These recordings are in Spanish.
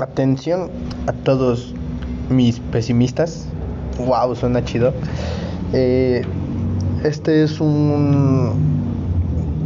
Atención a todos mis pesimistas. Wow, suena chido. Eh, este es un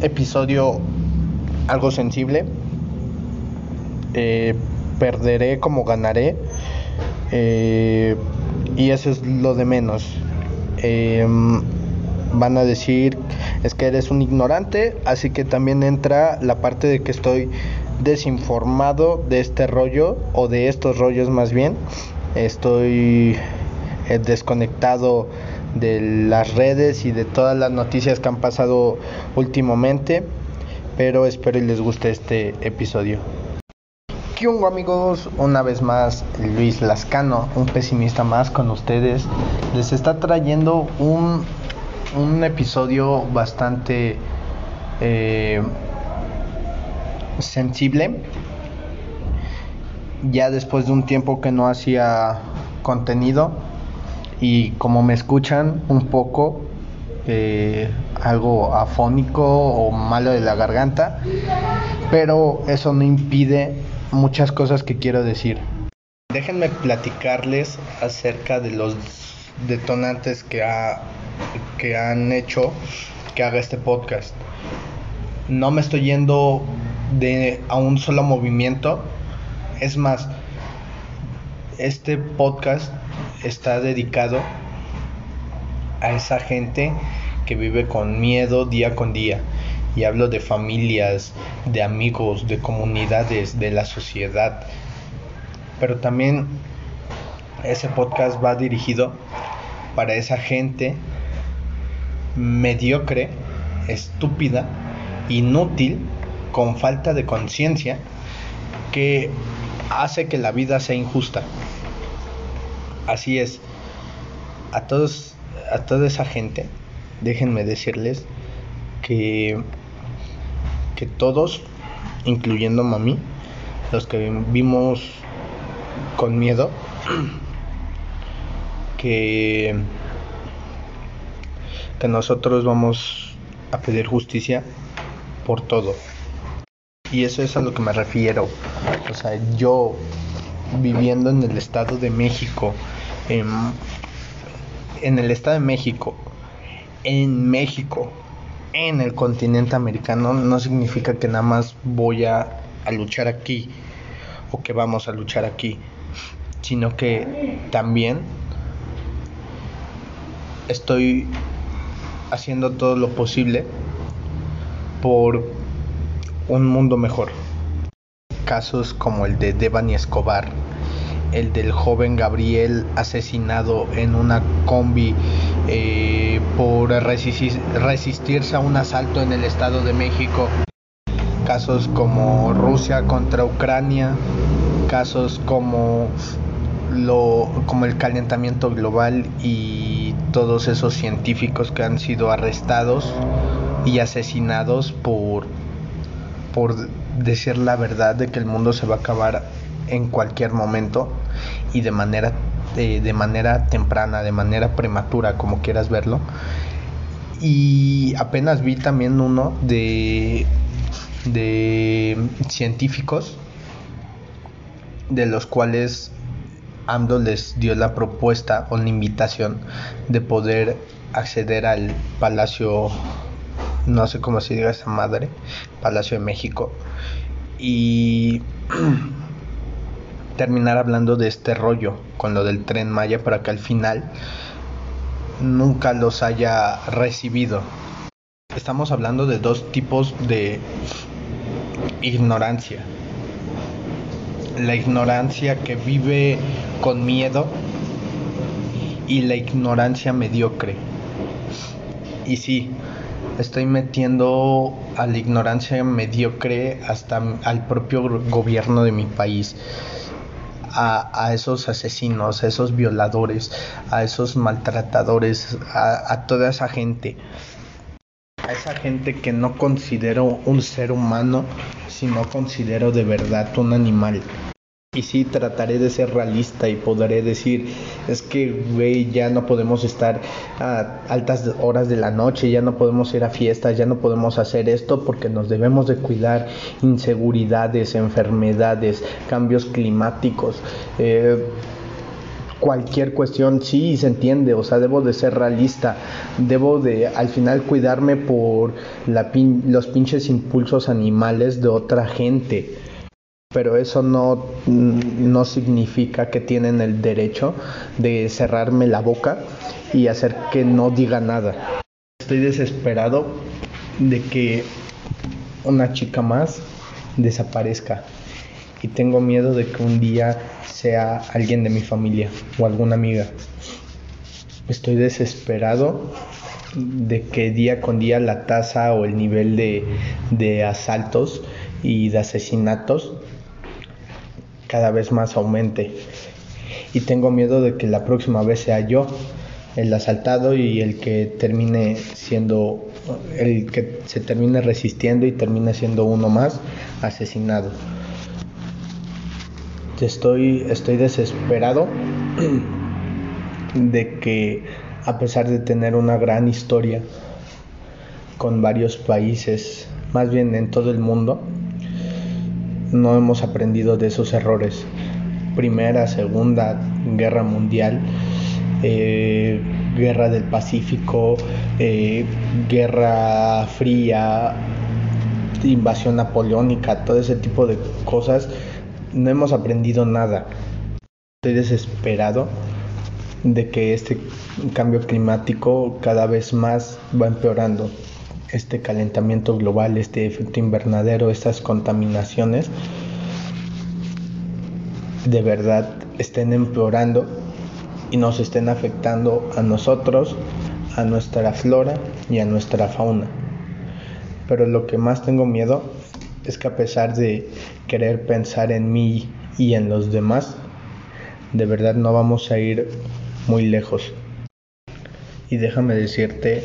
episodio algo sensible. Eh, perderé como ganaré. Eh, y eso es lo de menos. van a decir es que eres un ignorante, así que también entra la parte de que estoy desinformado de este rollo o de estos rollos más bien. Estoy eh, desconectado de las redes y de todas las noticias que han pasado últimamente, pero espero y les guste este episodio. ¿Qué amigos? Una vez más Luis Lascano, un pesimista más con ustedes, les está trayendo un, un episodio bastante eh, sensible. Ya después de un tiempo que no hacía contenido y como me escuchan un poco eh, algo afónico o malo de la garganta, pero eso no impide muchas cosas que quiero decir. Déjenme platicarles acerca de los detonantes que, ha, que han hecho que haga este podcast. No me estoy yendo de a un solo movimiento. Es más, este podcast está dedicado a esa gente que vive con miedo día con día. Y hablo de familias, de amigos, de comunidades, de la sociedad. Pero también ese podcast va dirigido para esa gente mediocre, estúpida, inútil con falta de conciencia que hace que la vida sea injusta. Así es. A todos a toda esa gente, déjenme decirles que que todos, incluyendo mami, los que vivimos con miedo, que que nosotros vamos a pedir justicia por todo. Y eso es a lo que me refiero. O sea, yo viviendo en el Estado de México, en, el Estado de México, en México, en el continente americano, no significa que nada más voy a, a luchar aquí o que vamos a luchar aquí, sino que también estoy haciendo todo lo posible por un mundo mejor. Casos como el de Devani Escobar, el del joven Gabriel asesinado en una combi eh, por resistirse a un asalto en el Estado de México, casos como Rusia contra Ucrania, casos como lo como el calentamiento global y todos esos científicos que han sido arrestados y asesinados por por decir la verdad de que el mundo se va a acabar en cualquier momento y de manera de, manera temprana, de manera prematura, como quieras verlo. Y apenas vi también uno de de científicos de los cuales AMDO les dio la propuesta o la invitación de poder acceder al Palacio no sé cómo se diga esa madre, Palacio de México, y terminar hablando de este rollo con lo del tren Maya para que al final nunca los haya recibido. Estamos hablando de dos tipos de ignorancia. La ignorancia que vive con miedo y la ignorancia mediocre. Y sí, estoy metiendo a la ignorancia mediocre hasta al propio gobierno de mi país. A, esos asesinos, a esos violadores, a esos maltratadores, a, a toda esa gente, a esa gente que no considero un ser humano, sino considero de verdad un animal. Y sí, trataré de ser realista y podré decir, es que, güey, ya no podemos estar a altas horas de la noche, ya no podemos ir a fiestas, ya no podemos hacer esto porque nos debemos de cuidar inseguridades, enfermedades, cambios climáticos. Eh, cualquier cuestión, sí, se entiende, o sea, debo de ser realista, debo de al final cuidarme por la los pinches impulsos animales de otra gente pero eso no, no significa que tienen el derecho de cerrarme la boca y hacer que no diga nada. Estoy desesperado de que una chica más desaparezca y tengo miedo de que un día sea alguien de mi familia o alguna amiga. Estoy desesperado de que día con día la tasa o el nivel de, de asaltos y de asesinatos cada vez más aumente. Y tengo miedo de que la próxima vez sea yo el asaltado y el que termine siendo, el que se termine resistiendo y termine siendo uno más asesinado. Estoy, estoy desesperado de que a pesar de tener una gran historia con varios países, más bien en todo el mundo, no hemos aprendido de esos errores. Primera, Segunda Guerra Mundial, eh, Guerra del Pacífico, eh, Guerra Fría, invasión napoleónica, todo ese tipo de cosas, no hemos aprendido nada. Estoy desesperado de que este cambio climático cada vez más va empeorando este calentamiento global, este efecto invernadero, estas contaminaciones, de verdad estén empeorando y nos estén afectando a nosotros, a nuestra flora y a nuestra fauna. Pero lo que más tengo miedo es que a pesar de querer pensar en mí y en los demás, de verdad no vamos a ir muy lejos. Y déjame decirte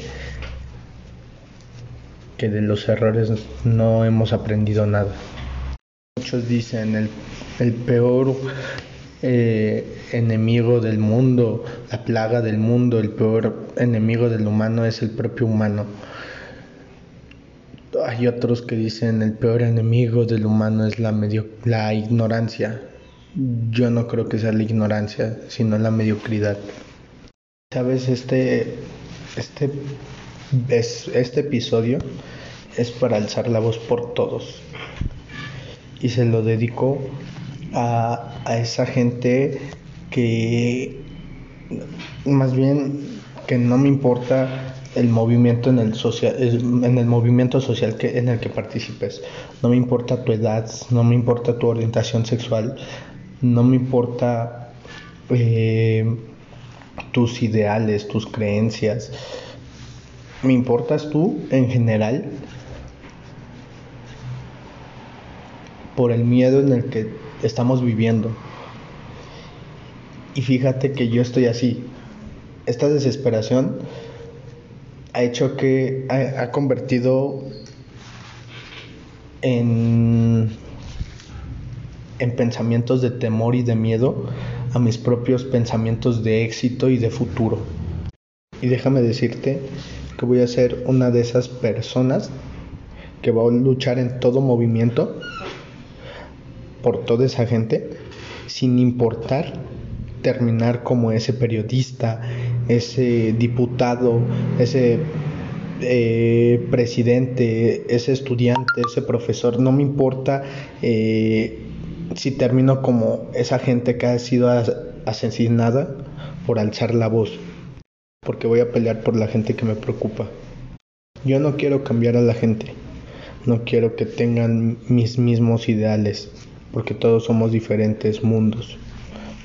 que de los errores no hemos aprendido nada. Muchos dicen el, peor eh, enemigo del mundo, la plaga del mundo, el peor enemigo del humano es el propio humano. Hay otros que dicen el peor enemigo del humano es la, medio, la ignorancia. Yo no creo que sea la ignorancia, sino la mediocridad. Sabes, este, este este episodio es para alzar la voz por todos. Y se lo dedico a, esa gente que más bien que no me importa el movimiento en el social en el movimiento social que en el que participes. No me importa tu edad no me importa tu orientación sexual no me importa eh, tus ideales tus creencias me importas tú en general por el miedo en el que estamos viviendo. Y fíjate que yo estoy así. Esta desesperación ha hecho que ha, convertido en, en pensamientos de temor y de miedo a mis propios pensamientos de éxito y de futuro. Y déjame decirte que voy a ser una de esas personas que va a luchar en todo movimiento por toda esa gente sin importar terminar como ese periodista, ese diputado, ese eh, presidente, ese estudiante, ese profesor, no me importa eh, si termino como esa gente que ha sido asesinada por alzar la voz porque voy a pelear por la gente que me preocupa. Yo no quiero cambiar a la gente, no quiero que tengan mis mismos ideales, porque todos somos diferentes mundos.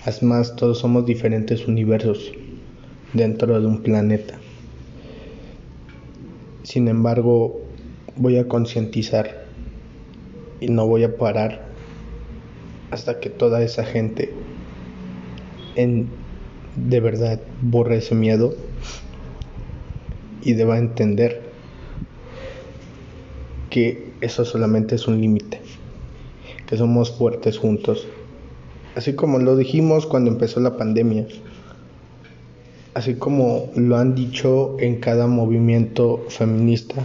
Además, todos somos diferentes universos dentro de un planeta. Sin embargo, voy a concientizar y no voy a parar hasta que toda esa gente en de verdad borre ese miedo y deba entender que eso solamente es un límite, que somos fuertes juntos Así como lo dijimos cuando empezó la pandemia. Así como lo han dicho en cada movimiento feminista,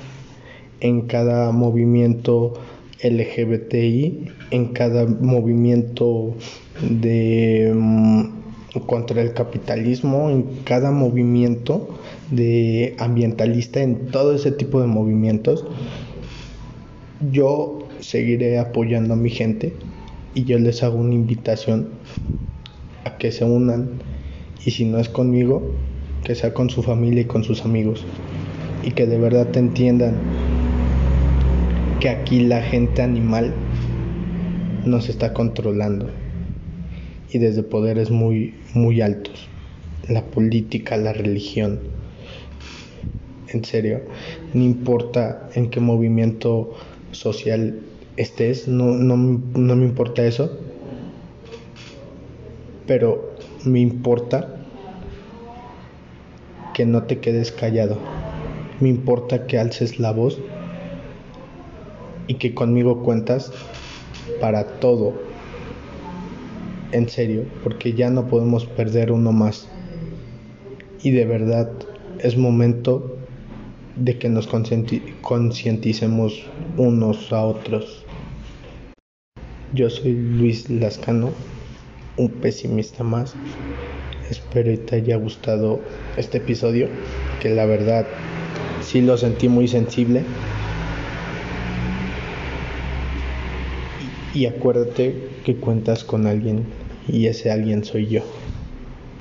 en cada movimiento LGBTI, en cada movimiento de mm, contra el capitalismo, en cada movimiento de ambientalista, en todo ese tipo de movimientos, yo seguiré apoyando a mi gente y yo les hago una invitación a que se unan y si no es conmigo, que sea con su familia y con sus amigos. Y que de verdad entiendan que aquí la gente animal nos está controlando y desde poderes muy muy altos. La política la religión. En serio no importa en qué movimiento social estés, no, no, no me importa eso, pero me importa que no te quedes callado, me importa que alces la voz y que conmigo cuentas para todo, en serio, porque ya no podemos perder uno más. Y de verdad es momento de que nos concienticemos unos a otros. Yo soy Luis Lascano, un pesimista más. Espero que te haya gustado este episodio, que la verdad sí lo sentí muy sensible. Y, acuérdate que cuentas con alguien y ese alguien soy yo.